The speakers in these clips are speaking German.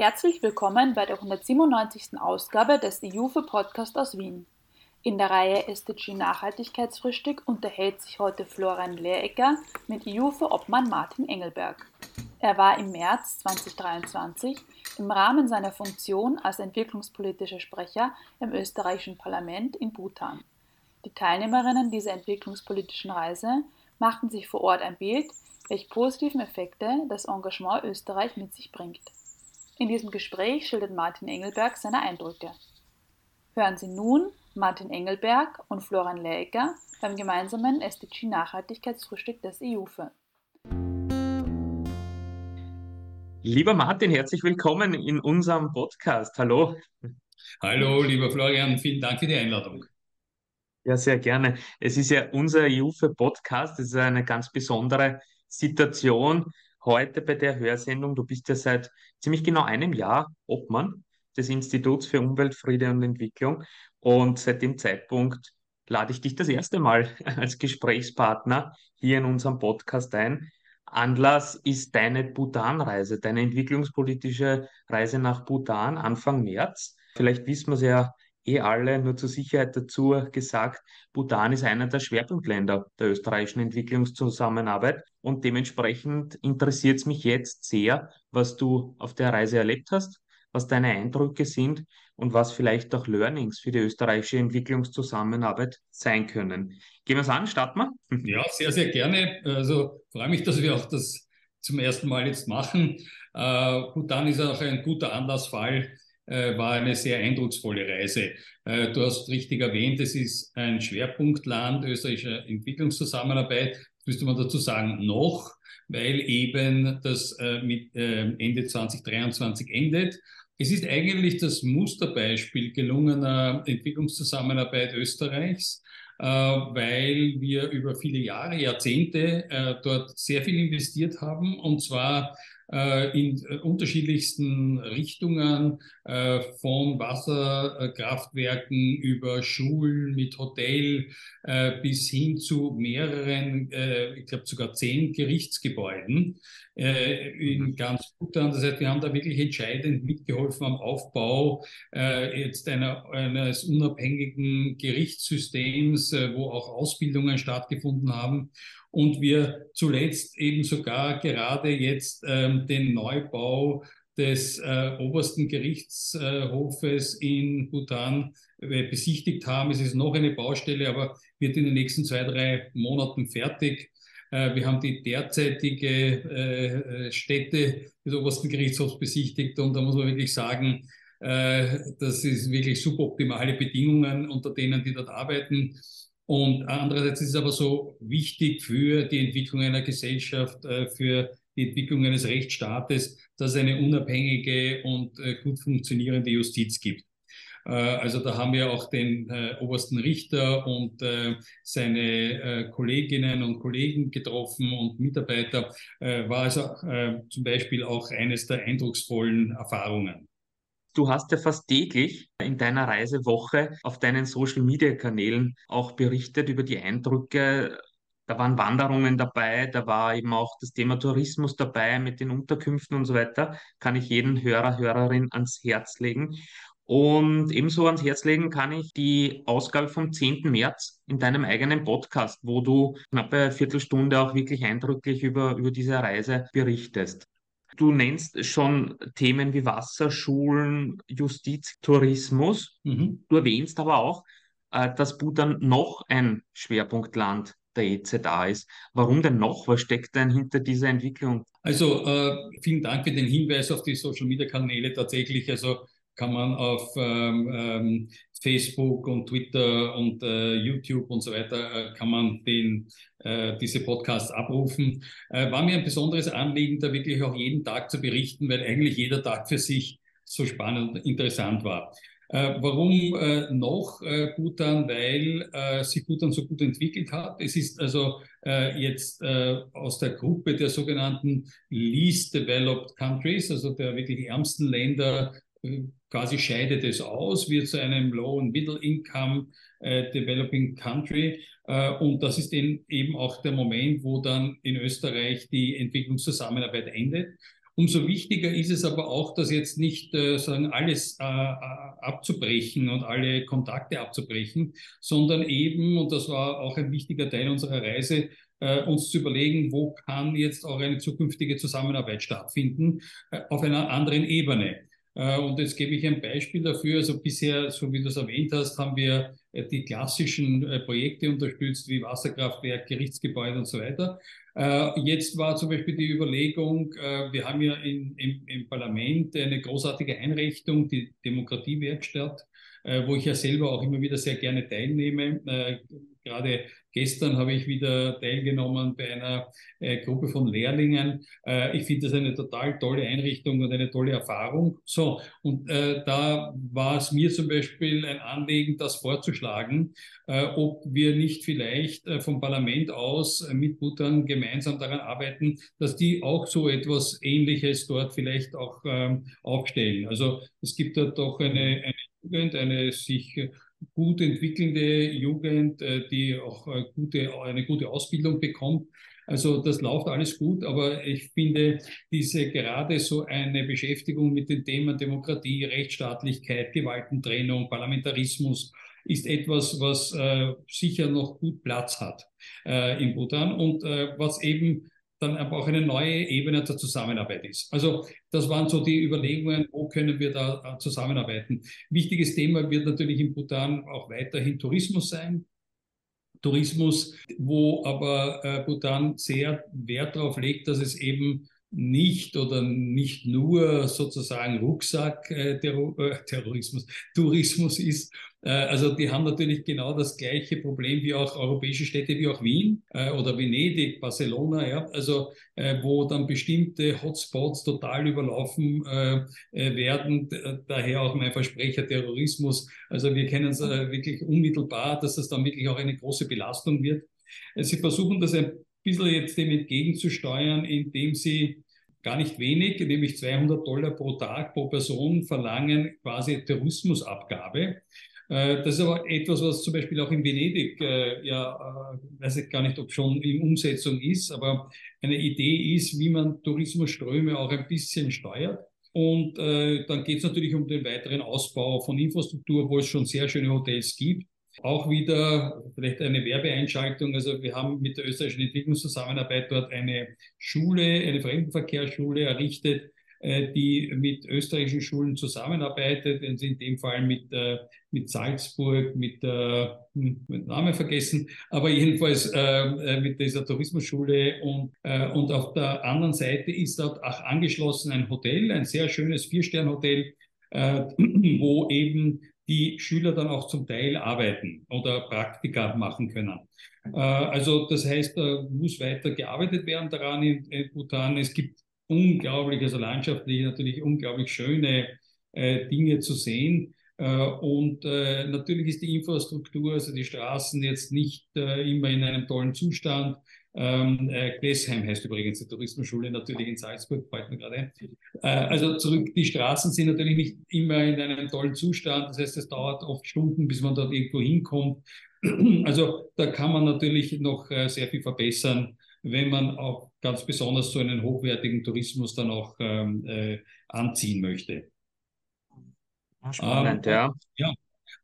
Herzlich willkommen bei der 197. Ausgabe des IUFE Podcast aus Wien. In der Reihe SDG Nachhaltigkeitsfrühstück unterhält sich heute Florian Lehrecker mit IUFE-Obmann Martin Engelberg. Er war im März 2023 im Rahmen seiner Funktion als entwicklungspolitischer Sprecher im österreichischen Parlament in Bhutan. Die Teilnehmerinnen dieser entwicklungspolitischen Reise machten sich vor Ort ein Bild, welche positiven Effekte das Engagement Österreich mit sich bringt. In diesem Gespräch schildert Martin Engelberg seine Eindrücke. Hören Sie nun Martin Engelberg und Florian Leecker beim gemeinsamen SDG Nachhaltigkeitsfrühstück des EUFE. Lieber Martin, herzlich willkommen in unserem Podcast. Hallo. Hallo, lieber Florian, vielen Dank für die Einladung. Ja, sehr gerne. Es ist ja unser EUFE-Podcast. Es ist eine ganz besondere Situation heute bei der Hörsendung. Du bist ja seit ziemlich genau einem Jahr Obmann des Instituts für Umwelt, Friede und Entwicklung. Und seit dem Zeitpunkt lade ich dich das erste Mal als Gesprächspartner hier in unserem Podcast ein. Anlass ist deine Bhutan-Reise, deine entwicklungspolitische Reise nach Bhutan Anfang März. Vielleicht wissen wir es ja eh alle, nur zur Sicherheit dazu gesagt, Bhutan ist einer der Schwerpunktländer der österreichischen Entwicklungszusammenarbeit und dementsprechend interessiert es mich jetzt sehr, was du auf der Reise erlebt hast, was deine Eindrücke sind und was vielleicht auch Learnings für die österreichische Entwicklungszusammenarbeit sein können. Gehen wir es an, starten wir? Ja, sehr, sehr gerne. Also freue mich, dass wir auch das zum ersten Mal jetzt machen. Äh, Bhutan ist auch ein guter Anlassfall, war eine sehr eindrucksvolle Reise. Äh, du hast richtig erwähnt, es ist ein Schwerpunktland österreichischer Entwicklungszusammenarbeit. Müsste man dazu sagen, noch, weil eben das äh, mit äh, Ende 2023 endet. Es ist eigentlich das Musterbeispiel gelungener Entwicklungszusammenarbeit Österreichs, äh, weil wir über viele Jahre, Jahrzehnte äh, dort sehr viel investiert haben und zwar äh, in äh, unterschiedlichsten Richtungen, äh, von Wasserkraftwerken über Schulen mit Hotel bis hin zu mehreren, ich glaube sogar zehn Gerichtsgebäuden in mhm. ganz Bhutan. Das heißt, wir haben da wirklich entscheidend mitgeholfen am Aufbau jetzt einer, eines unabhängigen Gerichtssystems, wo auch Ausbildungen stattgefunden haben und wir zuletzt eben sogar gerade jetzt ähm, den Neubau des äh, obersten Gerichtshofes äh, in Bhutan äh, besichtigt haben. Es ist noch eine Baustelle, aber wird in den nächsten zwei, drei Monaten fertig. Äh, wir haben die derzeitige äh, äh, Stätte des obersten Gerichtshofs besichtigt und da muss man wirklich sagen, das ist wirklich suboptimale Bedingungen, unter denen die dort arbeiten. Und andererseits ist es aber so wichtig für die Entwicklung einer Gesellschaft, für die Entwicklung eines Rechtsstaates, dass es eine unabhängige und gut funktionierende Justiz gibt. Äh, also da haben wir auch den obersten Richter und seine Kolleginnen und Kollegen getroffen und Mitarbeiter. War also zum Beispiel auch eines der eindrucksvollen Erfahrungen. Du hast ja fast täglich in deiner Reisewoche auf deinen Social-Media-Kanälen auch berichtet über die Eindrücke. Da waren Wanderungen dabei, da war eben auch das Thema Tourismus dabei mit den Unterkünften und so weiter. Kann ich jeden Hörer, Hörerin ans Herz legen. Und ebenso ans Herz legen kann ich die Ausgabe vom 10. März in deinem eigenen Podcast, wo du knappe eine Viertelstunde auch wirklich eindrücklich über, über diese Reise berichtest. Du nennst schon Themen wie Wasserschulen, Justiz, Tourismus. Mhm. Du erwähnst aber auch, äh, dass Bhutan noch ein Schwerpunktland der EZA ist. Warum denn noch? Was steckt denn hinter dieser Entwicklung? Also äh, vielen Dank für den Hinweis auf die Social-Media-Kanäle. Tatsächlich, also kann man auf ähm, ähm, Facebook und Twitter und äh, YouTube und so weiter, äh, kann man den, äh, diese Podcasts abrufen. Äh, war mir ein besonderes Anliegen, da wirklich auch jeden Tag zu berichten, weil eigentlich jeder Tag für sich so spannend und interessant war. Äh, warum äh, noch Bhutan? Weil sich Bhutan so gut entwickelt hat. Es ist also jetzt aus der Gruppe der sogenannten Least Developed Countries, also der wirklich ärmsten Länder, quasi scheidet es aus, wird zu einem Low- und Middle-Income äh, Developing Country. Äh, und das ist eben auch der Moment, wo dann in Österreich die Entwicklungszusammenarbeit endet. Umso wichtiger ist es aber auch, dass jetzt nicht äh, sagen, alles äh, äh, abzubrechen und alle Kontakte abzubrechen, sondern eben, und das war auch ein wichtiger Teil unserer Reise, äh, uns zu überlegen, wo kann jetzt auch eine zukünftige Zusammenarbeit stattfinden äh, auf einer anderen Ebene. Äh, und jetzt gebe ich ein Beispiel dafür. Also bisher, so wie du es erwähnt hast, haben wir äh, die klassischen äh, Projekte unterstützt, wie Wasserkraftwerk, Gerichtsgebäude und so weiter. Jetzt war zum Beispiel die Überlegung, wir haben ja in, im, im Parlament eine großartige Einrichtung, die Demokratiewerkstatt, wo ich ja selber auch immer wieder sehr gerne teilnehme. Gerade Gestern habe ich wieder teilgenommen bei einer äh, Gruppe von Lehrlingen. Äh, ich finde das eine total tolle Einrichtung und eine tolle Erfahrung. So, und äh, da war es mir zum Beispiel ein Anliegen, das vorzuschlagen, äh, ob wir nicht vielleicht äh, vom Parlament aus äh, mit Bhutan gemeinsam daran arbeiten, dass die auch so etwas Ähnliches dort vielleicht auch ähm, aufstellen. Also es gibt da doch eine, eine Jugend, eine sich gut entwickelnde Jugend, äh, die auch äh, gute, eine gute Ausbildung bekommt. Also das läuft alles gut, aber ich finde diese gerade so eine Beschäftigung mit den Themen Demokratie, Rechtsstaatlichkeit, Gewaltentrennung, Parlamentarismus ist etwas, was äh, sicher noch gut Platz hat äh, in Bhutan und äh, was eben dann aber auch eine neue Ebene der Zusammenarbeit ist. Also das waren so die Überlegungen, wo können wir da äh, zusammenarbeiten. Wichtiges Thema wird natürlich in Bhutan auch weiterhin Tourismus sein. Tourismus, wo aber äh, Bhutan sehr Wert darauf legt, dass es eben nicht oder nicht nur sozusagen Rucksack äh, äh, Tourismus ist. Äh, also die haben natürlich genau das gleiche Problem wie auch europäische Städte wie auch Wien oder Venedig, Barcelona, ja, also wo dann bestimmte Hotspots total überlaufen werden. Daher auch mein Versprecher Terrorismus. Also wir kennen es wirklich unmittelbar, dass das dann wirklich auch eine große Belastung wird. Sie versuchen das ein bisschen jetzt dem entgegenzusteuern, indem sie gar nicht wenig, nämlich 200 Dollar pro Tag pro Person verlangen, quasi Tourismusabgabe. Äh, das ist aber etwas, was zum Beispiel auch in Venedig, äh, ja, äh, weiß ich gar nicht, ob schon in Umsetzung ist, aber eine Idee ist, wie man Tourismusströme auch ein bisschen steuert. Und äh, dann geht es natürlich um den weiteren Ausbau von Infrastruktur, wo es schon sehr schöne Hotels gibt. Auch wieder vielleicht eine Werbeeinschaltung. Also wir haben mit der österreichischen Entwicklungszusammenarbeit dort eine Schule, eine Fremdenverkehrsschule errichtet, äh, die mit österreichischen Schulen zusammenarbeitet, in dem Fall mit, äh, mit Salzburg, mit, mit Namen vergessen, aber jedenfalls äh, mit dieser Tourismusschule und, und auf der anderen Seite ist dort auch angeschlossen ein Hotel, ein sehr schönes Vier-Stern-Hotel, wo eben die Schüler dann auch zum Teil arbeiten oder Praktika machen können. Äh, also das heißt, da muss weiter gearbeitet werden daran in, Bhutan. Es gibt unglaublich, also landschaftlich natürlich unglaublich schöne äh, Dinge zu sehen. Äh, und natürlich ist die Infrastruktur, also die Straßen jetzt nicht immer in einem tollen Zustand. Ähm, äh, Glesheim heißt übrigens die Tourismusschule natürlich in Salzburg, freut mich gerade ein. Äh, also zurück, die Straßen sind natürlich nicht immer in einem tollen Zustand. Das heißt, es dauert oft Stunden, bis man dort irgendwo hinkommt. Also da kann man natürlich noch äh, sehr viel verbessern, wenn man auch ganz besonders so einen hochwertigen Tourismus dann auch ähm, äh, anziehen möchte. Spannend, ähm, ja. Ja,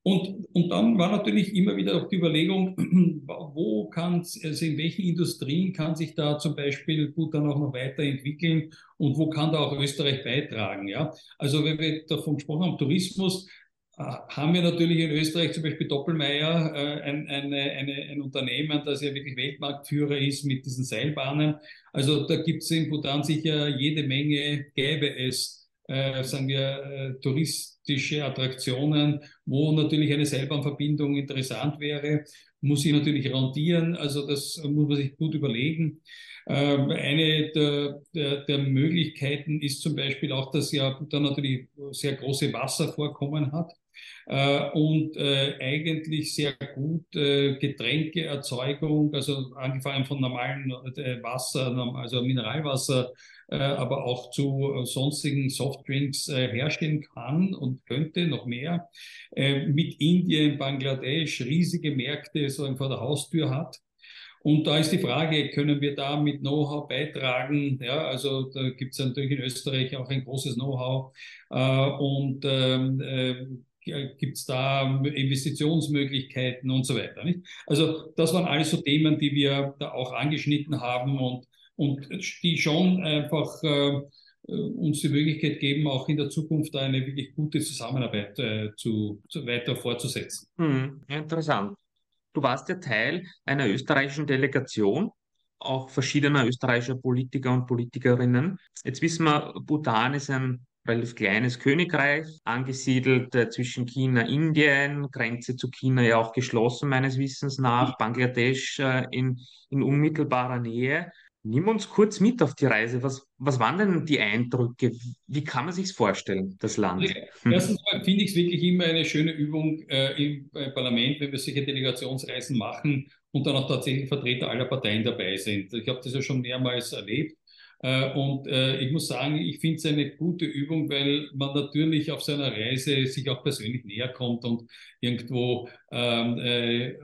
und, und dann war natürlich immer wieder auch die Überlegung, wo kann, also in welchen Industrien kann sich da zum Beispiel gut auch noch weiterentwickeln und wo kann da auch Österreich beitragen, ja. Also wenn wir davon gesprochen haben, Tourismus, äh, haben wir natürlich in Österreich zum Beispiel Doppelmeier, äh, ein, eine, ein Unternehmen, das ja wirklich Weltmarktführer ist mit diesen Seilbahnen. Also da gibt es in Bhutan sicher jede Menge, gäbe es, äh, sagen wir, äh, touristische Attraktionen, wo natürlich eine Seilbahnverbindung interessant wäre, muss ich natürlich rentieren. Also das muss man sich gut überlegen. Ähm, eine der, der, der, Möglichkeiten ist zum Beispiel auch, dass ja dann natürlich sehr große Wasservorkommen hat äh, und äh, eigentlich sehr gut äh, Getränkeerzeugung, also angefangen von normalen äh, Wasser, also Mineralwasser, äh, aber auch zu äh, sonstigen Softdrinks herstellen kann und könnte noch mehr. Mit Indien, Bangladesch riesige Märkte so vor der Haustür hat. Und da ist die Frage, können wir da mit Know-how beitragen? Ja, also da gibt es natürlich in Österreich auch ein großes Know-how. Äh, und ähm, äh, gibt es da Investitionsmöglichkeiten und so weiter. Nicht? Also das waren alles so Themen, die wir da auch angeschnitten haben und, und die schon einfach äh, uns die Möglichkeit geben, auch in der Zukunft eine wirklich gute Zusammenarbeit äh, zu, zu, weiter fortzusetzen. Hm, interessant. Du warst ja Teil einer österreichischen Delegation, auch verschiedener österreichischer Politiker und Politikerinnen. Jetzt wissen wir, Bhutan ist ein relativ kleines Königreich, angesiedelt äh, zwischen China Indien, Grenze zu China ja auch geschlossen meines Wissens nach, Bangladesch äh, in, in unmittelbarer Nähe. Nimm uns kurz mit auf die Reise. Was, was waren denn die Eindrücke? Wie kann man sich vorstellen, das Land? Erstens finde ich es wirklich immer eine schöne Übung äh, im äh, Parlament, wenn wir solche Delegationsreisen machen und dann auch tatsächlich Vertreter aller Parteien dabei sind. Ich habe das ja schon mehrmals erlebt. Äh, und äh, ich muss sagen, ich finde es eine gute Übung, weil man natürlich auf seiner Reise sich auch persönlich näher kommt und irgendwo ähm, äh,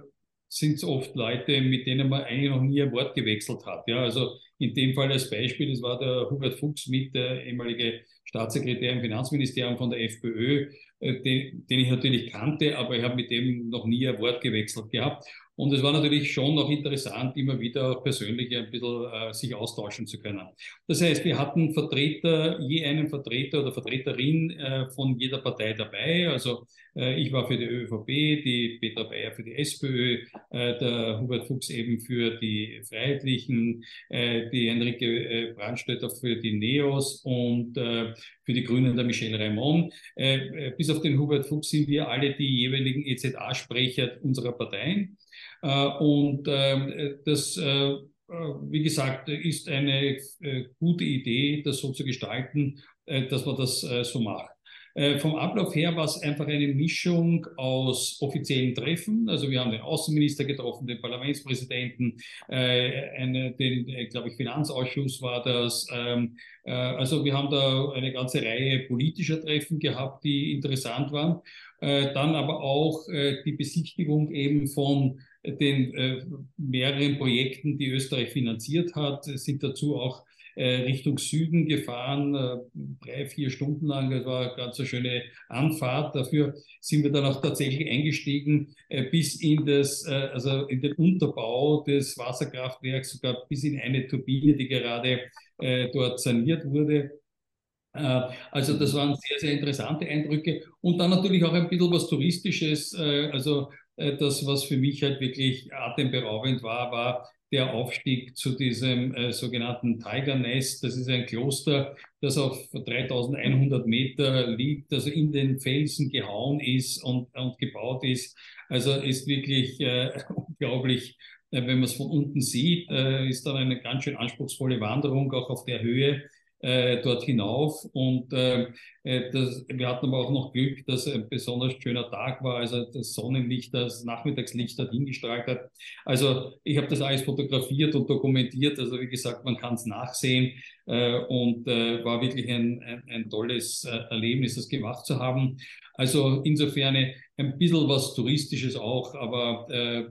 sind es oft Leute, mit denen man eigentlich noch nie ein Wort gewechselt hat. Ja, also in dem Fall als Beispiel, das war der Hubert Fuchs mit, der ehemalige Staatssekretär im Finanzministerium von der FPÖ, äh, den, den ich natürlich kannte, aber ich habe mit dem noch nie ein Wort gewechselt gehabt. Und es war natürlich schon noch interessant, immer wieder persönlich ein bisschen äh, sich austauschen zu können. Das heißt, wir hatten Vertreter, je einen Vertreter oder Vertreterin äh, von jeder Partei dabei. Also äh, ich war für die ÖVP, die Petra Bayer für die SPÖ, äh, der Hubert Fuchs eben für die Freiheitlichen, äh, die Henrike äh, Brandstätter für die NEOS und für die Grünen der Michel Raymond. bis auf den Hubert Fuchs sind wir alle die jeweiligen EZA-Sprecher unserer Parteien. Äh, und ähm, das, äh, äh, wie gesagt, ist eine gute Idee, das so zu gestalten, dass man das so macht. Vom Ablauf her war es einfach eine Mischung aus offiziellen Treffen. Also wir haben den Außenminister getroffen, den Parlamentspräsidenten, eine, den, glaube ich, Finanzausschuss war das. Ähm, also wir haben da eine ganze Reihe politischer Treffen gehabt, die interessant waren. Dann aber auch die Besichtigung eben von den äh, mehreren Projekten, die Österreich finanziert hat, sind dazu auch äh, Richtung Süden gefahren, äh, drei, vier Stunden lang. Das war eine ganz eine schöne Anfahrt. Dafür sind wir dann auch tatsächlich eingestiegen äh, bis in das, äh, also in den Unterbau des Wasserkraftwerks, sogar bis in eine Turbine, die gerade äh, dort saniert wurde. Äh, also das waren sehr, sehr interessante Eindrücke und dann natürlich auch ein bisschen was Touristisches. Also äh, das, was für mich halt wirklich atemberaubend war, war der Aufstieg zu diesem äh, sogenannten Tiger Nest. Das ist ein Kloster, das auf 3100 Meter liegt, also in den Felsen gehauen ist und, und gebaut ist. Also ist wirklich äh, unglaublich, äh, wenn man es von unten sieht, äh, ist dann eine ganz schön anspruchsvolle Wanderung auch auf der Höhe äh, dort hinauf. Und äh, äh, das, wir hatten aber auch noch Glück, dass ein besonders schöner Tag war, also das Sonnenlicht, das Nachmittagslicht dort hingestrahlt hat. Also ich habe das alles fotografiert und dokumentiert. Also wie gesagt, man kann es nachsehen äh, und äh, war wirklich ein, ein, ein tolles äh, Erlebnis, das gemacht zu haben. Also insofern ein bisschen was Touristisches auch, aber äh,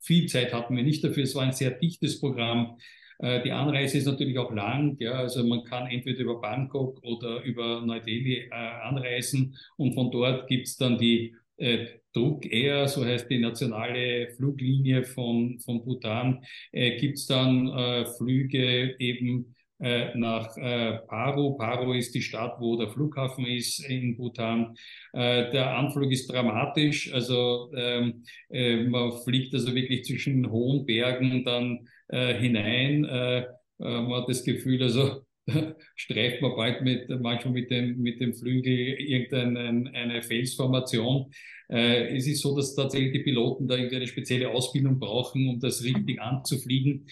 viel Zeit hatten wir nicht dafür. Es war ein sehr dichtes Programm. Äh, die Anreise ist natürlich auch lang, ja, also man kann entweder über Bangkok oder über Neu-Delhi äh, anreisen und von dort gibt's dann die äh, Druck Air, so heißt die nationale Fluglinie von, von Bhutan, äh, gibt's dann äh, Flüge eben äh, nach äh, Paro. Paro ist die Stadt, wo der Flughafen ist in Bhutan. Äh, der Anflug ist dramatisch, also ähm, äh, man fliegt also wirklich zwischen hohen Bergen dann äh, hinein. Äh, äh, man hat das Gefühl, also streift man bald mit, manchmal mit dem, mit dem Flügel irgendeine eine Felsformation. Äh, es ist so, dass tatsächlich die Piloten da irgendeine spezielle Ausbildung brauchen, um das richtig anzufliegen.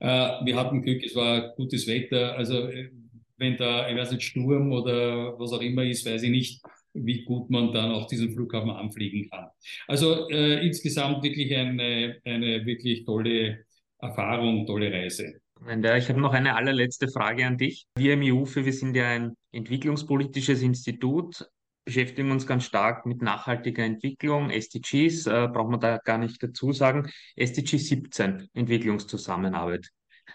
Äh, wir hatten Glück, es war gutes Wetter. Also äh, wenn da, ich weiß nicht, Sturm oder was auch immer ist, weiß ich nicht, wie gut man dann auf diesen Flughafen anfliegen kann. Also äh, insgesamt wirklich eine, eine wirklich tolle Erfahrung, tolle Reise. Ich habe noch eine allerletzte Frage an dich. Wir im IUFE, wir sind ja ein entwicklungspolitisches Institut. beschäftigen uns ganz stark mit nachhaltiger Entwicklung, SDGs, äh, braucht man da gar nicht dazu sagen. SDG 17, Entwicklungszusammenarbeit.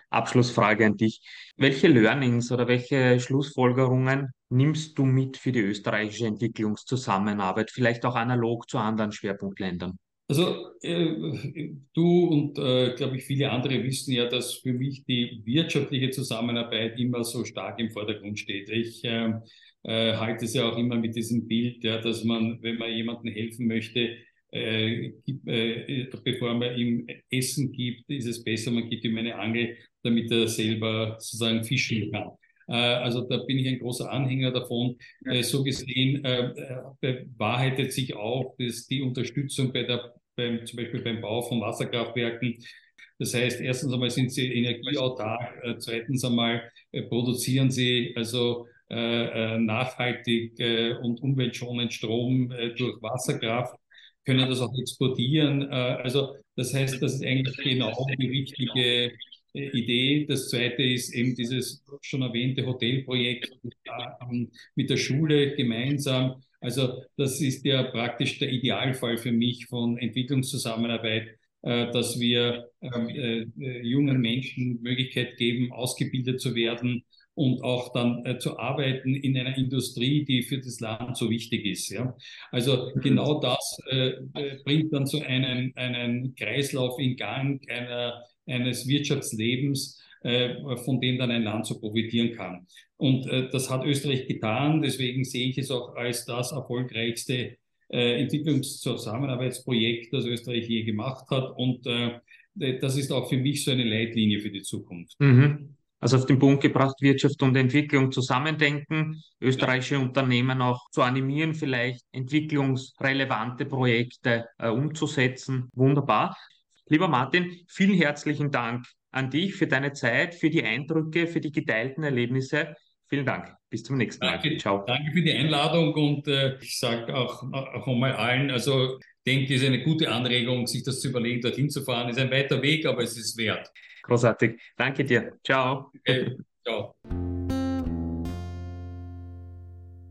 Abschlussfrage an dich. Welche Learnings oder welche Schlussfolgerungen nimmst du mit für die österreichische Entwicklungszusammenarbeit, vielleicht auch analog zu anderen Schwerpunktländern? Also äh, du und äh, glaube ich viele andere wissen ja, dass für mich die wirtschaftliche Zusammenarbeit immer so stark im Vordergrund steht. Ich äh, äh, halte es ja auch immer mit diesem Bild, ja, dass man, wenn man jemandem helfen möchte, äh, äh, bevor man ihm Essen gibt, ist es besser, man gibt ihm eine Angel, damit er selber sozusagen fischen kann. Äh, also da bin ich ein großer Anhänger davon. Äh, so gesehen äh, bewahrheitet sich auch, dass die Unterstützung bei der, beim, zum Beispiel beim Bau von Wasserkraftwerken das heißt, erstens einmal sind sie energieautark, zweitens einmal produzieren sie also nachhaltig und umweltschonend Strom durch Wasserkraft, können das auch exportieren. also das heißt, das ist eigentlich genau die richtige Idee. Das zweite ist eben dieses schon erwähnte Hotelprojekt mit der Schule gemeinsam. Also das ist ja praktisch der Idealfall für mich von Entwicklungszusammenarbeit, äh, dass wir ähm, äh, äh, jungen Menschen Möglichkeit geben, ausgebildet zu werden und auch dann zu arbeiten in einer Industrie, die für das Land so wichtig ist. Ja? Also genau das bringt dann so einen, einen Kreislauf in Gang einer eines Wirtschaftslebens, äh, von dem dann ein Land so profitieren kann. Und äh, das hat Österreich getan. Deswegen sehe ich es auch als das erfolgreichste äh, Entwicklungszusammenarbeitsprojekt, das Österreich je gemacht hat. Und das ist auch für mich so eine Leitlinie für die Zukunft. Mhm. Also auf den Punkt gebracht, Wirtschaft und Entwicklung zusammendenken, österreichische ja. Unternehmen auch zu animieren, vielleicht entwicklungsrelevante Projekte äh, umzusetzen. Wunderbar. Lieber Martin, vielen herzlichen Dank an dich für deine Zeit, für die Eindrücke, für die geteilten Erlebnisse. Vielen Dank. Bis zum nächsten Mal. Danke, Ciao. Danke für die Einladung und äh, ich sage auch, auch einmal allen, also denke, es ist eine gute Anregung, sich das zu überlegen, dorthin zu fahren. Es ist ein weiter Weg, aber es ist wert. Großartig. Danke dir. Ciao. Okay. Ciao.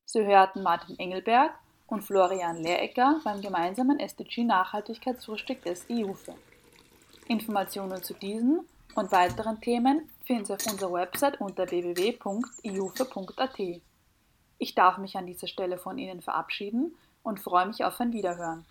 Sie hörten Martin Engelberg und Florian Lehrecker beim gemeinsamen SDG Nachhaltigkeitsfrühstück des IUFE. Informationen zu diesen und weiteren Themen finden Sie auf unserer Website unter www.iufe.at. Ich darf mich an dieser Stelle von Ihnen verabschieden und freue mich auf ein Wiederhören.